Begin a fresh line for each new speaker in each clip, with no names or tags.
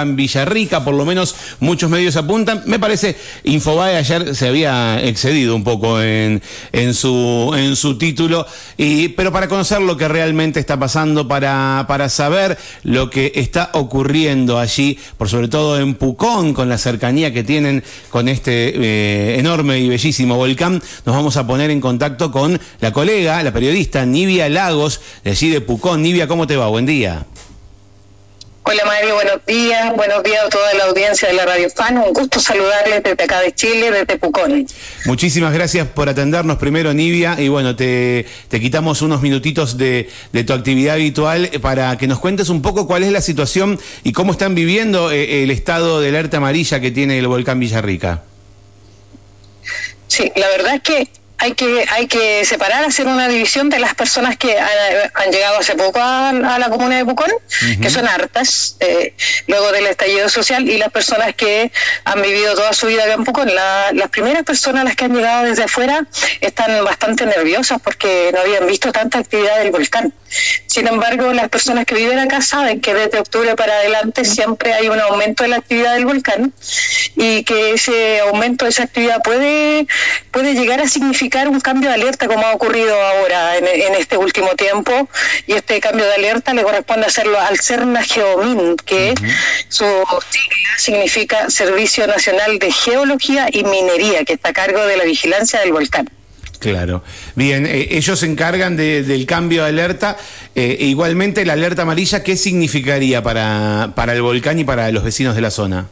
volcán Villarrica, por lo menos muchos medios apuntan. Me parece, Infobae ayer se había excedido un poco en, en, su, en su título, y, pero para conocer lo que realmente está pasando, para, para saber lo que está ocurriendo allí, por sobre todo en Pucón, con la cercanía que tienen con este eh, enorme y bellísimo volcán, nos vamos a poner en contacto con la colega, la periodista Nivia Lagos, de allí de Pucón. Nivia, ¿cómo te va? Buen día.
Hola Mario, buenos días, buenos días a toda la audiencia de la Radio Fan, un gusto saludarles desde acá de Chile, desde Pucón.
Muchísimas gracias por atendernos primero Nivia y bueno, te, te quitamos unos minutitos de, de, tu actividad habitual para que nos cuentes un poco cuál es la situación y cómo están viviendo eh, el estado de alerta amarilla que tiene el volcán Villarrica.
Sí, la verdad es que hay que hay que separar, hacer una división de las personas que han, llegado hace poco a, la comuna de Pucón, que son hartas, eh, luego del estallido social, y las personas que han vivido toda su vida acá en Pucón. las primeras personas, las que han llegado desde afuera, están bastante nerviosas porque no habían visto tanta actividad del volcán. Sin embargo, las personas que viven acá saben que desde octubre para adelante siempre hay un aumento de la actividad del volcán y que ese aumento de esa actividad puede, puede llegar a significar un cambio de alerta como ha ocurrido ahora en, este último tiempo y este cambio de alerta le corresponde hacerlo al CERNA Geomin, que su sigla significa Servicio Nacional de Geología y Minería, que está a cargo de la vigilancia del volcán.
Claro. Bien, eh, ellos se encargan del cambio de alerta. Eh, igualmente, la alerta amarilla, ¿qué significaría para, para el volcán y para los vecinos de la zona?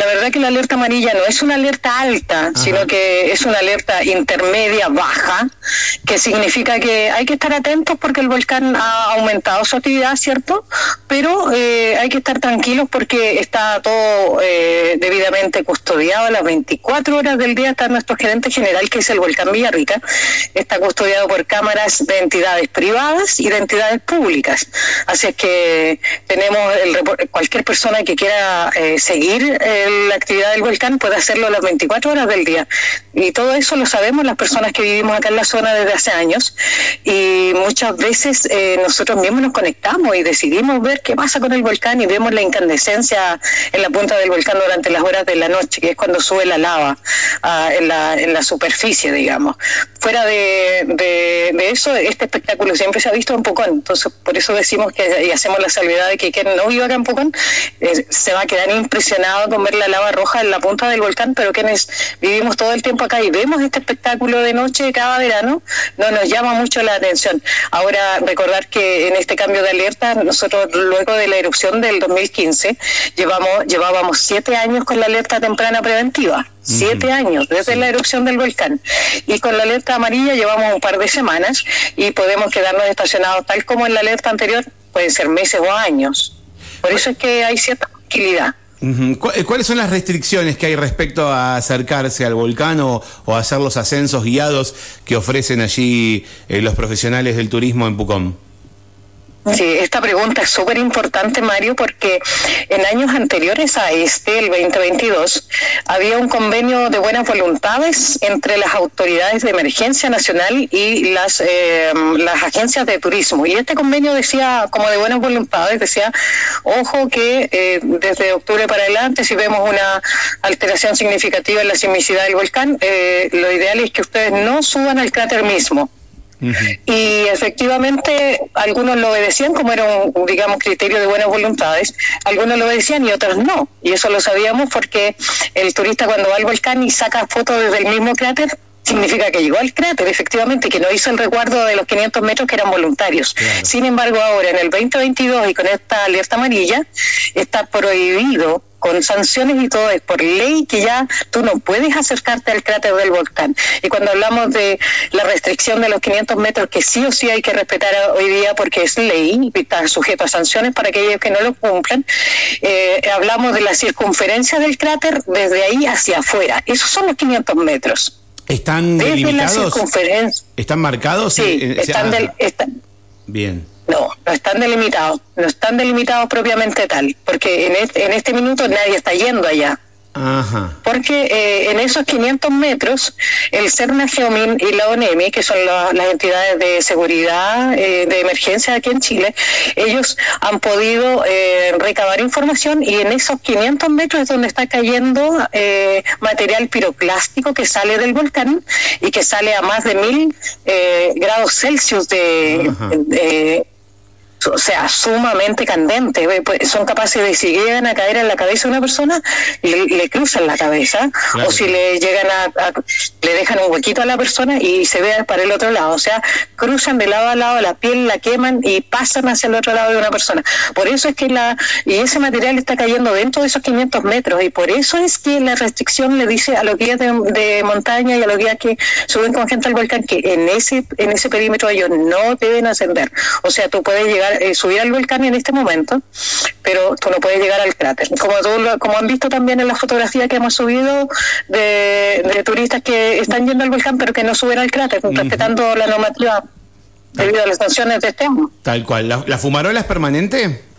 La verdad que la alerta amarilla no es una alerta alta, sino que es una alerta intermedia baja, que significa que hay que estar atentos porque el volcán ha aumentado su actividad, ¿cierto? Pero eh, hay que estar tranquilos porque está todo eh, debidamente custodiado a las 24 horas del día. Está nuestro gerente general, que es el volcán Villarrica. Está custodiado por cámaras de entidades privadas y de entidades públicas. Así es que tenemos el, cualquier persona que quiera eh, seguir la actividad del volcán puede hacerlo las 24 horas del día. Y todo eso lo sabemos las personas que vivimos acá en la zona desde hace años. Y muchas veces eh, nosotros mismos nos conectamos y decidimos ver qué pasa con el volcán y vemos la incandescencia en la punta del volcán durante las horas de la noche, que es cuando sube la lava ah, en, la, en la superficie, digamos. Fuera de, de, eso, este espectáculo siempre se ha visto en Pucón. Entonces, por eso decimos que y hacemos la salvedad de que quien no vive acá en Pucón eh, se va a quedar impresionado con ver la lava roja en la punta del volcán, pero quienes vivimos todo el tiempo acá y vemos este espectáculo de noche cada verano, no nos llama mucho la atención. Ahora, recordar que en este cambio de alerta, nosotros luego de la erupción del 2015, llevamos, llevábamos siete años con la alerta temprana preventiva. Siete años desde la erupción del volcán. Y con la alerta amarilla llevamos un par de semanas y podemos quedarnos estacionados tal como en la alerta anterior, pueden ser meses o años. Por eso es que hay cierta tranquilidad.
Eh, ¿Cuáles son las restricciones que hay respecto a acercarse al volcán o, hacer los ascensos guiados que ofrecen allí eh, los profesionales del turismo en Pucón?
Sí, esta pregunta es súper importante, Mario, porque en años anteriores a este, el 2022, había un convenio de buenas voluntades entre las autoridades de emergencia nacional y las, eh, las agencias de turismo. Y este convenio decía, como de buenas voluntades, decía, ojo que eh, desde octubre para adelante, si vemos una alteración significativa en la sismicidad del volcán, eh, lo ideal es que ustedes no suban al cráter mismo y efectivamente algunos lo obedecían como era un, digamos, criterio de buenas voluntades, algunos lo obedecían y otros no. Y eso lo sabíamos porque el turista cuando va al volcán y saca fotos desde el mismo cráter, significa que llegó al cráter, efectivamente, que no hizo el recuerdo de los 500 metros que eran voluntarios. Sin embargo, ahora en el 2022 y con esta alerta amarilla, está prohibido con sanciones y todo, es por ley que ya tú no puedes acercarte al cráter del volcán. Y cuando hablamos de la restricción de los 500 metros, que sí o sí hay que respetar hoy día porque es ley y está sujeto a sanciones para aquellos que no lo cumplan, eh, hablamos de la circunferencia del cráter desde ahí hacia afuera. Esos son los 500 metros.
¿Están delimitados? ¿Están marcados?
Sí, eh, eh, están, del,
Bien.
No, no están delimitados, no están delimitados propiamente tal, porque en este, en este minuto nadie está yendo allá. Porque eh, en esos 500 metros, el CERNA, Geomin y la ONEMI, que son las entidades de seguridad eh, de emergencia aquí en Chile, ellos han podido eh, recabar información y en esos 500 metros es donde está cayendo material piroclástico que sale del volcán y que sale a más de mil grados Celsius de o sea, sumamente candente. Pues, son capaces de, si llegan a caer en la cabeza de una persona, le, le cruzan la cabeza, o si le llegan a, le dejan un huequito a la persona y se ve para el otro lado. O sea, cruzan de lado a lado la piel, la queman y pasan hacia el otro lado de una persona. Por eso es que la, y ese material está cayendo dentro de esos 500 metros, y por eso es que la restricción le dice a los guías de, montaña y a los guías que suben con gente al volcán que en ese, en ese perímetro ellos no deben ascender. O sea, tú puedes llegar eh, subir al volcán en este momento, pero tú no puedes llegar al cráter. Como, como han visto también en la fotografía que hemos subido de, turistas que están yendo al volcán pero que no suben al cráter, respetando la normativa debido a las sanciones de este año.
Tal cual. ¿La, la fumarola es permanente?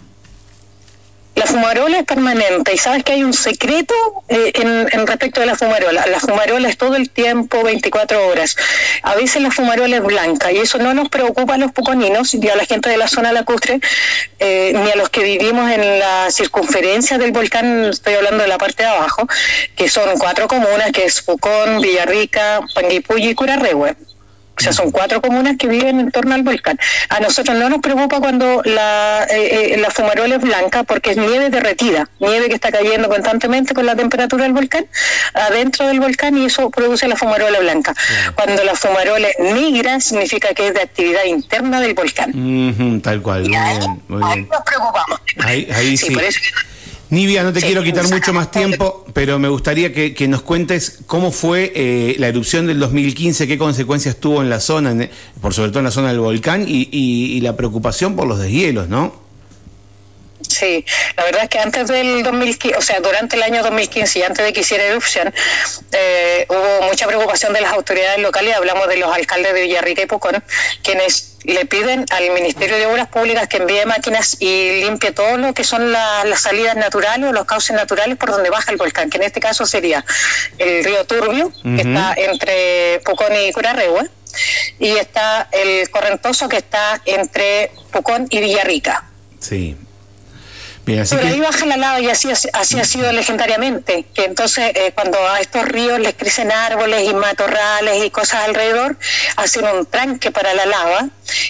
La fumarola es permanente y sabes que hay un secreto eh, en, respecto de la fumarola. La fumarola es todo el tiempo, 24 horas. A veces la fumarola es blanca y eso no nos preocupa a los poconinos ni a la gente de la zona lacustre, eh, ni a los que vivimos en la circunferencia del volcán, estoy hablando de la parte de abajo, que son cuatro comunas, que es Pucón, Villarrica, Panguipulli y Curarrehue. O sea, son cuatro comunas que viven en torno al volcán. A nosotros no nos preocupa cuando la, eh, eh, la fumarola es blanca porque es nieve derretida, nieve que está cayendo constantemente con la temperatura del volcán, adentro del volcán y eso produce la fumarola blanca. Cuando la fumarola es negra significa que es de actividad interna del volcán.
tal cual. Muy
ahí, bien, muy ahí nos preocupamos.
Ahí, sí. Por eso Nivia, no te quiero quitar mucho más tiempo, pero me gustaría que, nos cuentes cómo fue eh, la erupción del 2015, qué consecuencias tuvo en la zona, por sobre todo en la zona del volcán, y, la preocupación por los deshielos, ¿no?
Sí, la verdad es que antes del 2015, o sea, durante el año 2015 y antes de que hiciera erupción, eh, hubo mucha preocupación de las autoridades locales, hablamos de los alcaldes de Villarrica y Pucón, quienes le piden al Ministerio de Obras Públicas que envíe máquinas y limpie todo lo que son las salidas naturales o los cauces naturales por donde baja el volcán, que en este caso sería el río Turbio, que está entre Pucón y Curarrehue, y está el Correntoso, que está entre Pucón y Villarrica.
Sí,
pero ahí baja la lava y así, así ha sido legendariamente, que entonces eh, cuando a estos ríos les crecen árboles y matorrales y cosas alrededor, hacen un tranque para la lava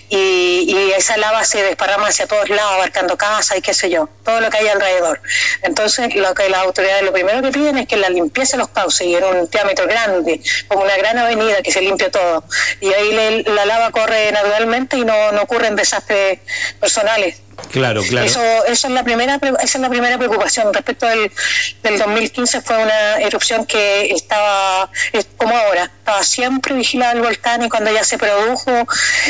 y, esa lava se desparrama hacia todos lados, abarcando casas y qué sé yo, todo lo que hay alrededor. Entonces lo que las autoridades lo primero que piden es que la limpieza los cauces y en un diámetro grande, como una gran avenida que se limpie todo. Y ahí la lava corre naturalmente y no, no ocurren desastres personales.
Claro, claro.
Eso, eso es la primera, esa es la primera preocupación. Respecto del, del 2015 fue una erupción que estaba, como ahora, estaba siempre vigilada el volcán y cuando ya se produjo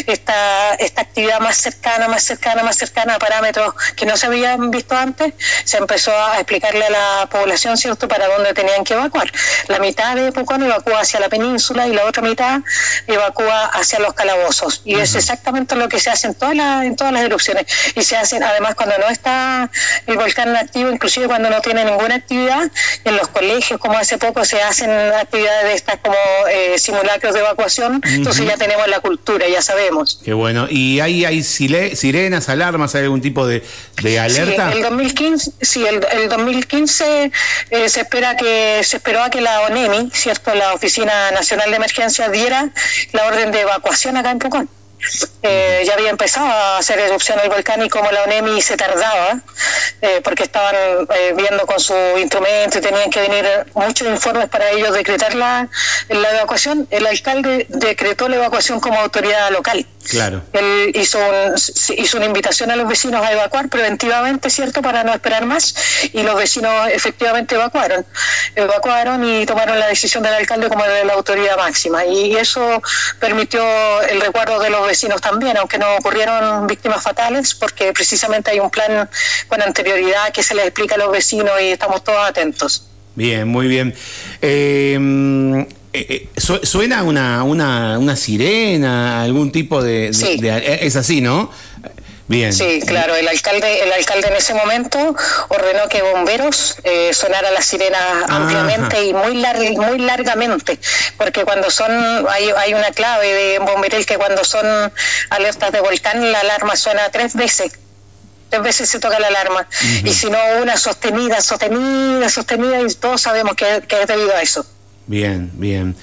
esta, esta actividad más cercana, más cercana, más cercana a parámetros que no se habían visto antes, se empezó a explicarle a la población, ¿cierto?, para dónde tenían que evacuar. La mitad de Pucón evacúa hacia la península y la otra mitad evacúa hacia los calabozos. Y es exactamente lo que se hace en todas las, en todas las erupciones. Y se hacen, además, cuando no está el volcán activo, inclusive cuando no tiene ninguna actividad, en los colegios, como hace poco, se hacen actividades de estas como eh, simulacros de evacuación, entonces ya tenemos la cultura, ya sabemos.
Qué bueno. ¿Y hay, hay sirenas, alarmas, hay algún tipo de, alerta?
Sí, el 2015, sí, el, el 2015 eh, se espera que se esperó a que la ONEMI, cierto, la Oficina Nacional de Emergencia diera la orden de evacuación acá en Pucón eh, ya había empezado a hacer erupción el volcán y como la ONEMI se tardaba, eh, porque estaban eh, viendo con su instrumento y tenían que venir muchos informes para ellos decretar la, la evacuación, el alcalde decretó la evacuación como autoridad local.
Claro.
Él hizo, hizo una invitación a los vecinos a evacuar preventivamente, ¿cierto?, para no esperar más, y los vecinos efectivamente evacuaron. Evacuaron y tomaron la decisión del alcalde como de la autoridad máxima, y eso permitió el recuerdo de los vecinos también, aunque no ocurrieron víctimas fatales, porque precisamente hay un plan con anterioridad que se les explica a los vecinos y estamos todos atentos.
Bien, muy bien. Eh, eh, eh suena una, una, una, sirena, algún tipo de, es así, ¿no?
Bien. Sí, claro, el alcalde, el alcalde en ese momento ordenó que bomberos eh, sonara la sirena ampliamente y muy muy largamente, porque cuando son, hay, hay una clave de bomberil que cuando son alertas de volcán la alarma suena tres veces tres veces se toca la alarma. Y si no, una sostenida, sostenida, sostenida, y todos sabemos que, que es debido a eso.
Bien, bien.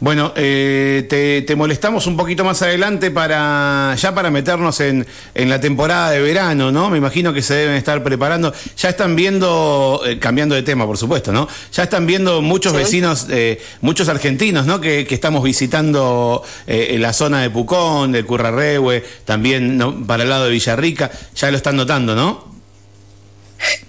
Bueno, eh, te, molestamos un poquito más adelante para ya para meternos en, en, la temporada de verano, ¿no? Me imagino que se deben estar preparando. Ya están viendo, eh, cambiando de tema, por supuesto, ¿no? Ya están viendo muchos vecinos, eh, muchos argentinos, ¿no? Que, que estamos visitando en la zona de Pucón, de Currarrehue, también para el lado de Villarrica. Ya lo están notando, ¿no?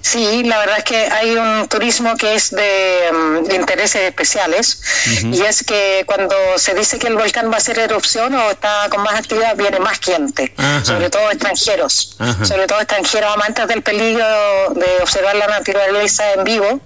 Sí, la verdad es que hay un turismo que es de, mm, intereses especiales y es que cuando se dice que el volcán va a hacer erupción o está con más actividad, viene más gente, sobre todo extranjeros, sobre todo extranjeros amantes del peligro de observar la naturaleza en vivo,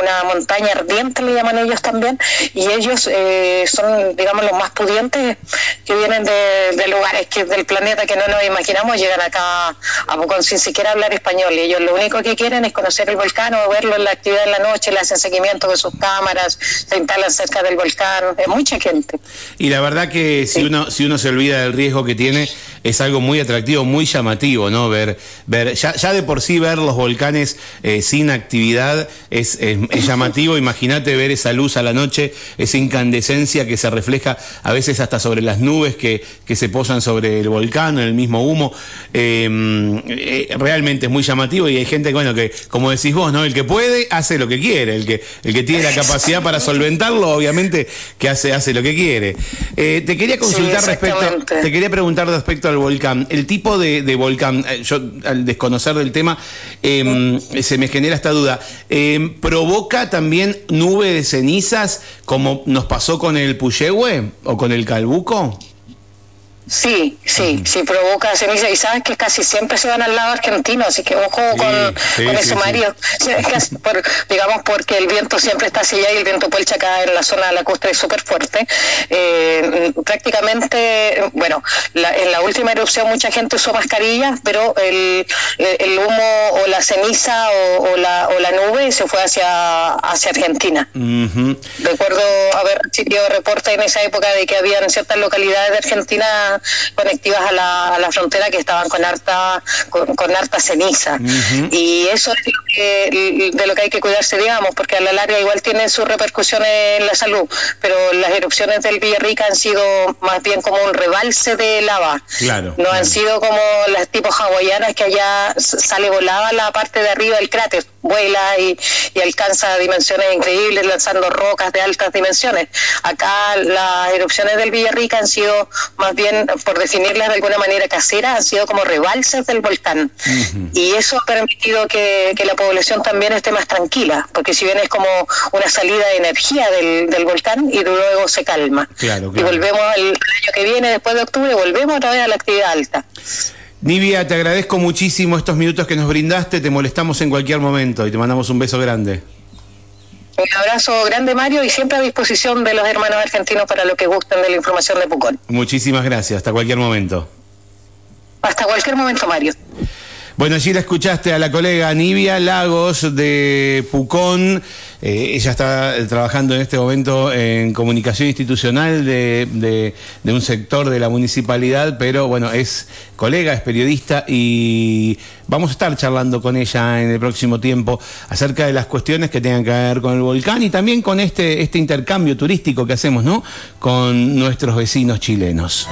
una montaña ardiente le llaman ellos también, y ellos eh, son, digamos, los más pudientes que vienen de, lugares que del planeta que no nos imaginamos, llegan acá a Pucón sin siquiera hablar español y ellos lo único que quieren es conocer el volcán o verlo en la actividad en la noche, le hacen seguimiento de sus cámaras, se instalan cerca del volcán, es mucha gente.
Y la verdad que si uno si uno se olvida del riesgo que tiene, es algo muy atractivo, muy llamativo, ¿no? Ver, ver ya, ya de por sí ver los volcanes eh, sin actividad es, es, llamativo. Imagínate ver esa luz a la noche, esa incandescencia que se refleja a veces hasta sobre las nubes que, que se posan sobre el volcán, el mismo humo. Em, eh, realmente es muy llamativo y hay gente, bueno, que, como decís vos, ¿no? El que puede hace lo que quiere, el que, el que tiene la capacidad para solventarlo, obviamente, que hace, hace lo que quiere. Eh, te quería consultar respecto, te quería preguntar respecto volcán. El tipo de, volcán, eh, yo al desconocer del tema, em, se me genera esta duda. Em, ¿Provoca también nube de cenizas como nos pasó con el Puyehue o con el Calbuco?
Sí, sí, sí provoca ceniza y sabes que casi siempre se van al lado argentino, así que ojo con, eso, Mario. digamos porque el viento siempre está hacia allá y el viento puelcha acá en la zona de la costa es súper fuerte. Eh, prácticamente, bueno, en la última erupción mucha gente usó mascarillas, pero el, el humo o la ceniza o, la, o la nube se fue hacia, hacia Argentina. Recuerdo haber recibido reportes en esa época de que había en ciertas localidades de Argentina conectivas a la, a la frontera que estaban con harta con, harta ceniza. Y eso es de lo que hay que cuidarse, digamos, porque a la larga igual tienen sus repercusiones en la salud, pero las erupciones del Villarrica han sido más bien como un rebalse de lava.
Claro,
no han sido como las tipos hawaianas que allá sale volada la parte de arriba del cráter, vuela y, y alcanza dimensiones increíbles lanzando rocas de altas dimensiones. Acá las erupciones del Villarrica han sido más bien por definirlas de alguna manera casera, han sido como rebalsas del volcán. Y eso ha permitido que, la población también esté más tranquila, porque si bien es como una salida de energía del, del volcán y luego se calma. Y volvemos al, año que viene, después de octubre, volvemos otra vez a la actividad alta.
Nivia, te agradezco muchísimo estos minutos que nos brindaste, te molestamos en cualquier momento y te mandamos un beso grande.
Un abrazo grande, Mario, y siempre a disposición de los hermanos argentinos para lo que gusten de la información de Pucón.
Muchísimas gracias. Hasta cualquier momento.
Hasta cualquier momento, Mario.
Bueno, allí la escuchaste a la colega Nivia Lagos de Pucón. Eh, ella está trabajando en este momento en comunicación institucional de, un sector de la municipalidad, pero bueno, es colega, es periodista y vamos a estar charlando con ella en el próximo tiempo acerca de las cuestiones que tengan que ver con el volcán y también con este, este intercambio turístico que hacemos, ¿no? Con nuestros vecinos chilenos.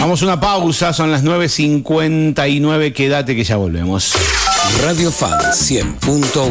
Vamos a una pausa, son las 9.59, quédate que ya volvemos.
Radio Fan 100.1